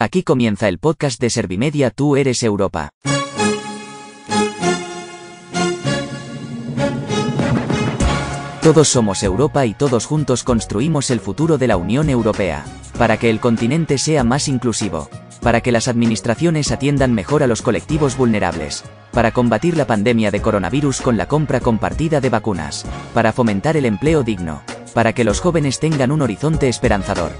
Aquí comienza el podcast de Servimedia Tú eres Europa. Todos somos Europa y todos juntos construimos el futuro de la Unión Europea, para que el continente sea más inclusivo, para que las administraciones atiendan mejor a los colectivos vulnerables, para combatir la pandemia de coronavirus con la compra compartida de vacunas, para fomentar el empleo digno, para que los jóvenes tengan un horizonte esperanzador.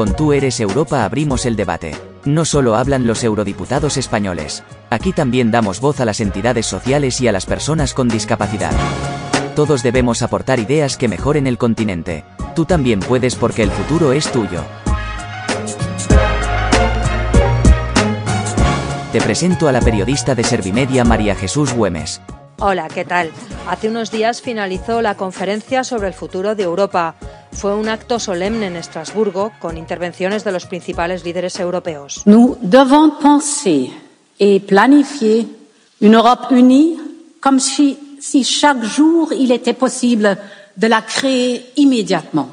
Con Tú eres Europa abrimos el debate. No solo hablan los eurodiputados españoles, aquí también damos voz a las entidades sociales y a las personas con discapacidad. Todos debemos aportar ideas que mejoren el continente. Tú también puedes porque el futuro es tuyo. Te presento a la periodista de Servimedia María Jesús Güemes. Hola, ¿qué tal? Hace unos días finalizó la conferencia sobre el futuro de Europa. Fue un acto solemne en Estrasburgo con intervenciones de los principales líderes europeos. Nous devons penser et planifier une Europe unie comme si, si chaque jour il était possible de la créer immédiatement,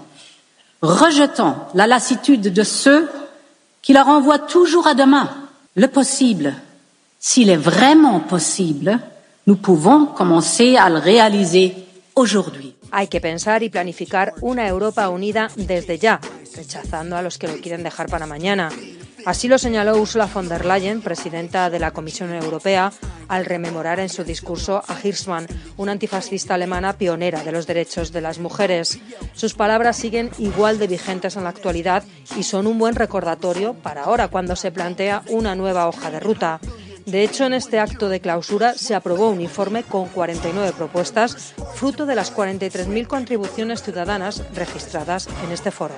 rejetant la lassitude de ceux qui leur envoient toujours à demain le possible. S'il est vraiment possible, nous pouvons commencer à le réaliser aujourd'hui. Hay que pensar y planificar una Europa unida desde ya, rechazando a los que lo quieren dejar para mañana. Así lo señaló Ursula von der Leyen, presidenta de la Comisión Europea, al rememorar en su discurso a Hirschman, una antifascista alemana pionera de los derechos de las mujeres. Sus palabras siguen igual de vigentes en la actualidad y son un buen recordatorio para ahora, cuando se plantea una nueva hoja de ruta. De hecho, en este acto de clausura se aprobó un informe con 49 propuestas, fruto de las 43.000 contribuciones ciudadanas registradas en este foro.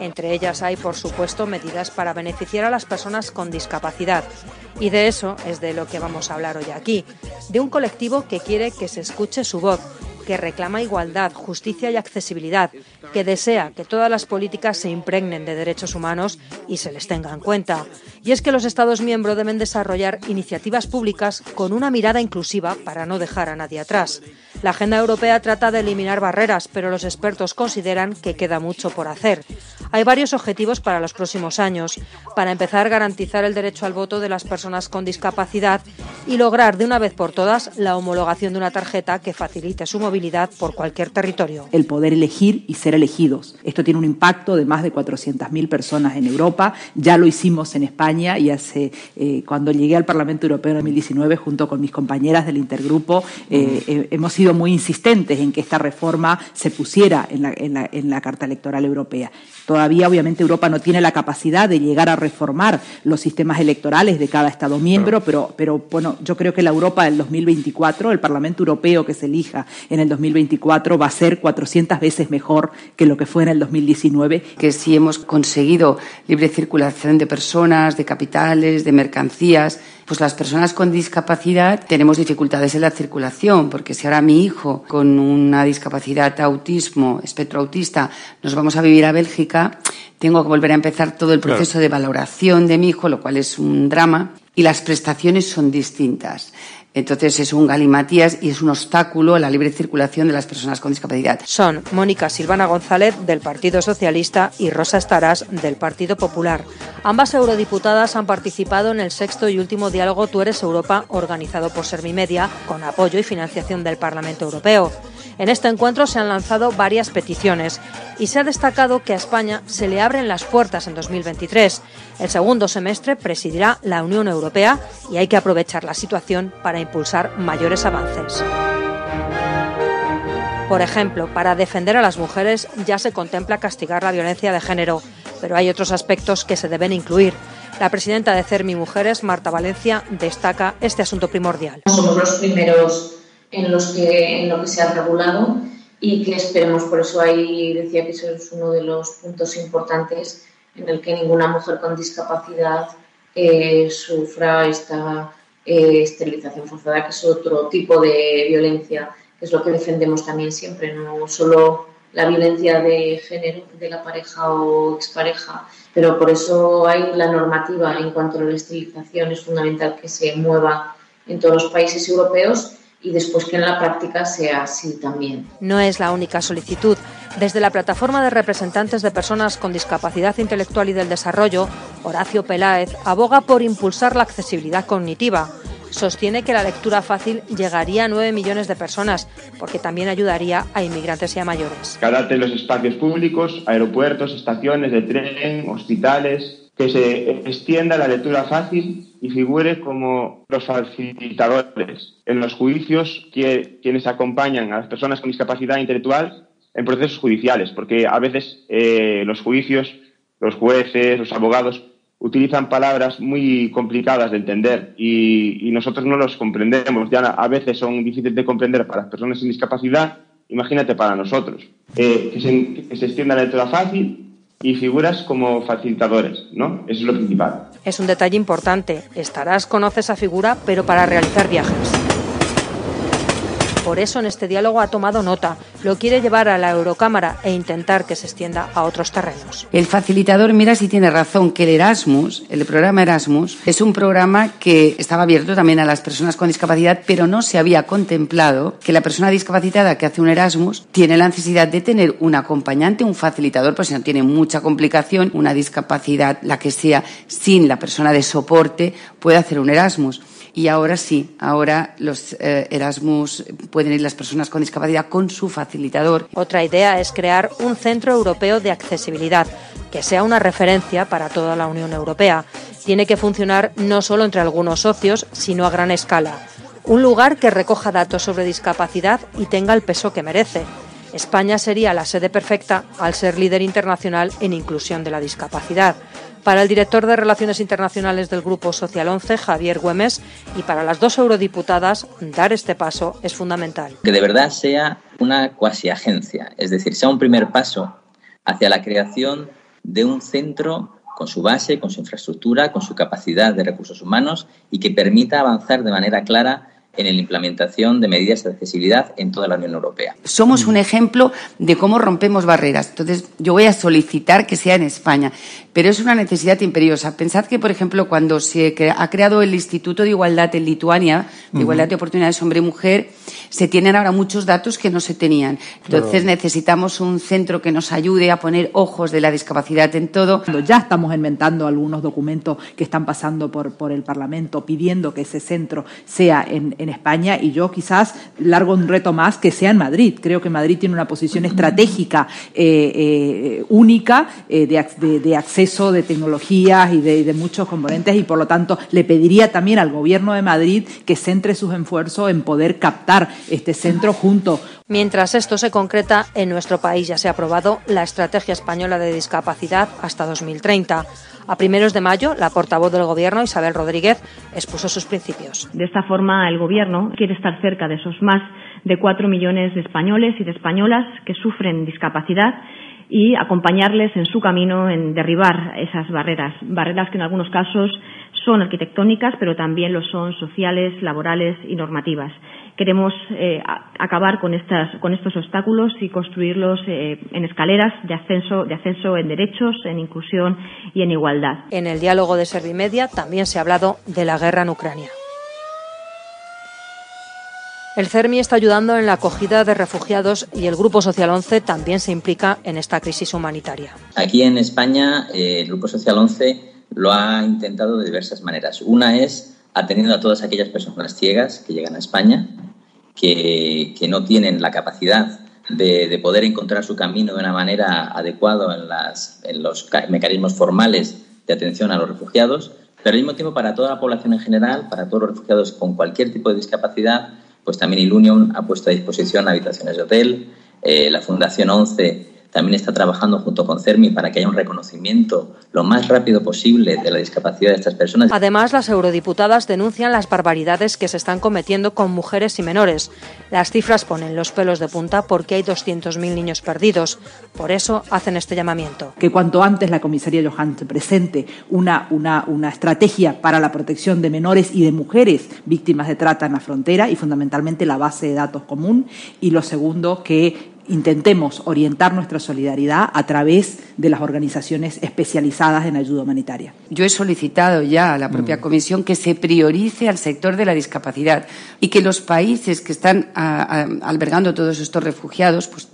Entre ellas hay, por supuesto, medidas para beneficiar a las personas con discapacidad. Y de eso es de lo que vamos a hablar hoy aquí, de un colectivo que quiere que se escuche su voz, que reclama igualdad, justicia y accesibilidad, que desea que todas las políticas se impregnen de derechos humanos y se les tenga en cuenta. Y es que los Estados miembros deben desarrollar iniciativas públicas con una mirada inclusiva para no dejar a nadie atrás. La agenda europea trata de eliminar barreras, pero los expertos consideran que queda mucho por hacer. Hay varios objetivos para los próximos años. Para empezar, garantizar el derecho al voto de las personas con discapacidad y lograr de una vez por todas la homologación de una tarjeta que facilite su movilidad por cualquier territorio. El poder elegir y ser elegidos. Esto tiene un impacto de más de 400.000 personas en Europa. Ya lo hicimos en España y hace eh, cuando llegué al Parlamento Europeo en 2019 junto con mis compañeras del intergrupo eh, eh, hemos sido muy insistentes en que esta reforma se pusiera en la, en la, en la Carta Electoral Europea. Todavía, obviamente, Europa no tiene la capacidad de llegar a reformar los sistemas electorales de cada Estado miembro, pero, pero bueno, yo creo que la Europa del 2024, el Parlamento Europeo que se elija en el 2024, va a ser 400 veces mejor que lo que fue en el 2019. Que si hemos conseguido libre circulación de personas, de capitales, de mercancías, pues las personas con discapacidad tenemos dificultades en la circulación, porque si ahora mi hijo con una discapacidad autismo, espectro autista, nos vamos a vivir a Bélgica, tengo que volver a empezar todo el proceso claro. de valoración de mi hijo, lo cual es un drama, y las prestaciones son distintas. Entonces es un galimatías y es un obstáculo a la libre circulación de las personas con discapacidad. Son Mónica Silvana González del Partido Socialista y Rosa Estarás del Partido Popular. Ambas eurodiputadas han participado en el sexto y último diálogo Tú eres Europa organizado por Servimedia con apoyo y financiación del Parlamento Europeo. En este encuentro se han lanzado varias peticiones y se ha destacado que a España se le abren las puertas en 2023. El segundo semestre presidirá la Unión Europea y hay que aprovechar la situación para impulsar mayores avances. Por ejemplo, para defender a las mujeres ya se contempla castigar la violencia de género, pero hay otros aspectos que se deben incluir. La presidenta de CERMI Mujeres, Marta Valencia, destaca este asunto primordial. Somos los primeros en, los que, en lo que se ha regulado y que esperemos, por eso ahí decía que eso es uno de los puntos importantes en el que ninguna mujer con discapacidad eh, sufra esta eh, esterilización forzada, que es otro tipo de violencia, que es lo que defendemos también siempre, no solo la violencia de género de la pareja o expareja, pero por eso hay la normativa en cuanto a la esterilización, es fundamental que se mueva en todos los países europeos y después que en la práctica sea así también. No es la única solicitud. Desde la Plataforma de Representantes de Personas con Discapacidad Intelectual y del Desarrollo, Horacio Peláez aboga por impulsar la accesibilidad cognitiva. Sostiene que la lectura fácil llegaría a 9 millones de personas, porque también ayudaría a inmigrantes y a mayores. Adapte los espacios públicos, aeropuertos, estaciones de tren, hospitales, que se extienda la lectura fácil y figure como los facilitadores en los juicios quienes acompañan a las personas con discapacidad intelectual en procesos judiciales, porque a veces eh, los juicios, los jueces, los abogados utilizan palabras muy complicadas de entender y, nosotros no los comprendemos. Ya a veces son difíciles de comprender para las personas sin discapacidad, imagínate para nosotros. Eh, que, se, que se extienda la lectura fácil y figuras como facilitadores, ¿no? Eso es lo principal. Es un detalle importante. Estarás conoce esa figura, pero para realizar viajes. Por eso en este diálogo ha tomado nota. Lo quiere llevar a la Eurocámara e intentar que se extienda a otros terrenos. El facilitador mira si tiene razón que el Erasmus, el programa Erasmus, es un programa que estaba abierto también a las personas con discapacidad, pero no se había contemplado que la persona discapacitada que hace un Erasmus tiene la necesidad de tener un acompañante, un facilitador, pues si no tiene mucha complicación, una discapacidad, la que sea, sin la persona de soporte, puede hacer un Erasmus. Y ahora sí, ahora los eh, Erasmus pueden ir las personas con discapacidad con su facilitador. Otra idea es crear un centro europeo de accesibilidad que sea una referencia para toda la Unión Europea. Tiene que funcionar no solo entre algunos socios, sino a gran escala. Un lugar que recoja datos sobre discapacidad y tenga el peso que merece. España sería la sede perfecta al ser líder internacional en inclusión de la discapacidad. Para el director de Relaciones Internacionales del Grupo Social 11, Javier Güemes, y para las dos eurodiputadas, dar este paso es fundamental. Que de verdad sea una cuasi agencia, es decir, sea un primer paso hacia la creación de un centro con su base, con su infraestructura, con su capacidad de recursos humanos y que permita avanzar de manera clara en la implementación de medidas de accesibilidad en toda la Unión Europea. Somos un ejemplo de cómo rompemos barreras. Entonces, yo voy a solicitar que sea en España, pero es una necesidad imperiosa. Pensad que, por ejemplo, cuando se ha creado el Instituto de Igualdad en Lituania, de Igualdad de Oportunidades Hombre y Mujer, se tienen ahora muchos datos que no se tenían. Entonces, necesitamos un centro que nos ayude a poner ojos de la discapacidad en todo. Ya estamos inventando algunos documentos que están pasando por, por el Parlamento pidiendo que ese centro sea en España y yo quizás largo un reto más que sea en Madrid. Creo que Madrid tiene una posición estratégica eh, eh, única eh, de, acceso de tecnologías y de, muchos componentes y por lo tanto le pediría también al gobierno de Madrid que centre sus esfuerzos en poder captar este centro junto. Mientras esto se concreta, en nuestro país ya se ha aprobado la Estrategia Española de Discapacidad hasta 2030. A primeros de mayo, la portavoz del Gobierno, Isabel Rodríguez, expuso sus principios. De esta forma, el Gobierno quiere estar cerca de esos más de cuatro millones de españoles y de españolas que sufren discapacidad y acompañarles en su camino en derribar esas barreras, barreras que en algunos casos son arquitectónicas, pero también lo son sociales, laborales y normativas queremos eh, acabar con, estas, con estos obstáculos y construirlos eh, en escaleras de ascenso, de ascenso en derechos, en inclusión y en igualdad. En el diálogo de Servimedia también se ha hablado de la guerra en Ucrania. El CERMI está ayudando en la acogida de refugiados y el Grupo Social 11 también se implica en esta crisis humanitaria. Aquí en España eh, el Grupo Social 11 lo ha intentado de diversas maneras. Una es atendiendo a todas aquellas personas ciegas que llegan a España que, no tienen la capacidad de, poder encontrar su camino de una manera adecuada en, los mecanismos formales de atención a los refugiados, pero al mismo tiempo para toda la población en general, para todos los refugiados con cualquier tipo de discapacidad, pues también Ilunion ha puesto a disposición habitaciones de hotel, eh, la Fundación 11 también está trabajando junto con CERMI para que haya un reconocimiento lo más rápido posible de la discapacidad de estas personas. Además, las eurodiputadas denuncian las barbaridades que se están cometiendo con mujeres y menores. Las cifras ponen los pelos de punta porque hay 200.000 niños perdidos. Por eso hacen este llamamiento. Que cuanto antes la comisaría Johan presente una, una, una estrategia para la protección de menores y de mujeres víctimas de trata en la frontera y fundamentalmente la base de datos común. Y lo segundo, que intentemos orientar nuestra solidaridad a través de las organizaciones especializadas en ayuda humanitaria. Yo he solicitado ya a la propia mm. Comisión que se priorice al sector de la discapacidad y que los países que están albergando todos estos refugiados pues,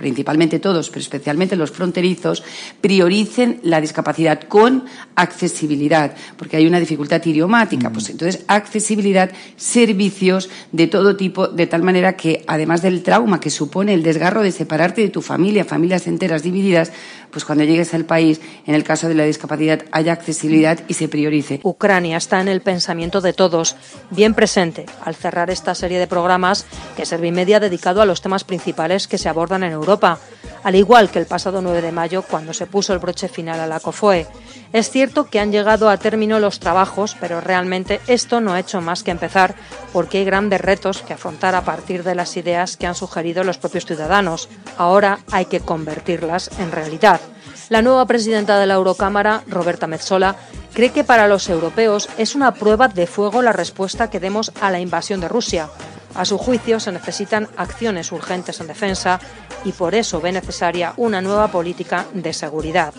principalmente todos, pero especialmente los fronterizos, prioricen la discapacidad con accesibilidad, porque hay una dificultad idiomática. Pues entonces, accesibilidad, servicios de todo tipo, de tal manera que, además del trauma que supone el desgarro de separarte de tu familia, familias enteras divididas, pues cuando llegues al país, en el caso de la discapacidad, haya accesibilidad y se priorice. Ucrania está en el pensamiento de todos, bien presente al cerrar esta serie de programas que Servimedia ha dedicado a los temas principales que se abordan en Europa, al igual que el pasado 9 de mayo cuando se puso el broche final a la COFOE. Es cierto que han llegado a término los trabajos, pero realmente esto no ha hecho más que empezar porque hay grandes retos que afrontar a partir de las ideas que han sugerido los propios ciudadanos. Ahora hay que convertirlas en realidad. La nueva presidenta de la Eurocámara, Roberta Metzola, cree que para los europeos es una prueba de fuego la respuesta que demos a la invasión de Rusia. A su juicio se necesitan acciones urgentes en defensa y por eso ve necesaria una nueva política de seguridad.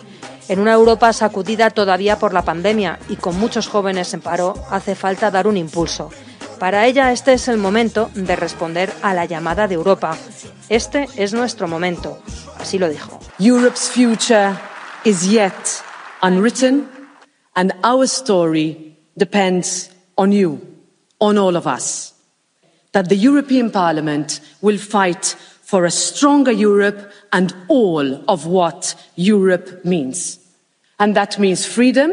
En una Europa sacudida todavía por la pandemia y con muchos jóvenes en paro, hace falta dar un impulso. Para ella este es el momento de responder a la llamada de Europa. Este es nuestro momento. Así lo dijo. Europe's future is yet unwritten and our story depends on you, on all of us. That the European Parliament will fight for a stronger Europe and all of what Europe means. And that means freedom,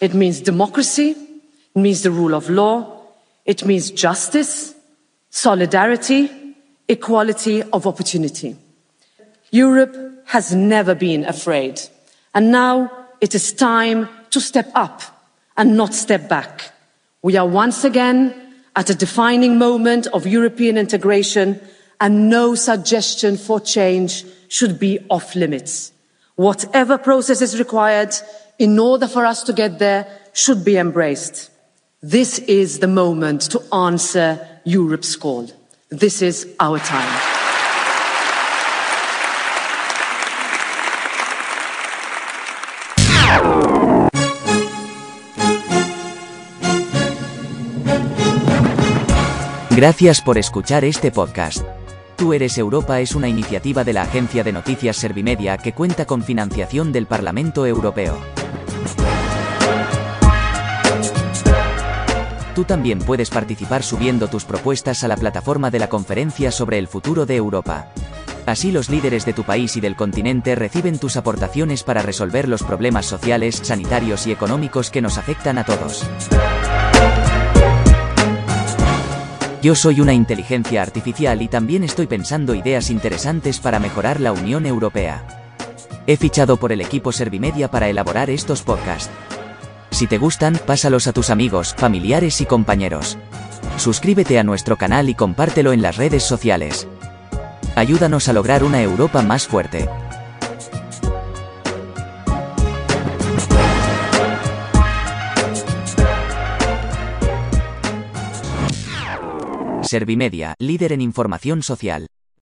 it means democracy, it means the rule of law, it means justice, solidarity, equality of opportunity. Europe has never been afraid. And now it is time to step up and not step back. We are once again at a defining moment of European integration and no suggestion for change should be off limits. Whatever process is required in order for us to get there should be embraced. This is the moment to answer Europe's call. This is our time. Gracias por escuchar este podcast. Tú eres Europa es una iniciativa de la agencia de noticias Servimedia que cuenta con financiación del Parlamento Europeo. Tú también puedes participar subiendo tus propuestas a la plataforma de la conferencia sobre el futuro de Europa. Así los líderes de tu país y del continente reciben tus aportaciones para resolver los problemas sociales, sanitarios y económicos que nos afectan a todos. Yo soy una inteligencia artificial y también estoy pensando ideas interesantes para mejorar la Unión Europea. He fichado por el equipo Servimedia para elaborar estos podcasts. Si te gustan, pásalos a tus amigos, familiares y compañeros. Suscríbete a nuestro canal y compártelo en las redes sociales. Ayúdanos a lograr una Europa más fuerte. Servimedia, líder en información social.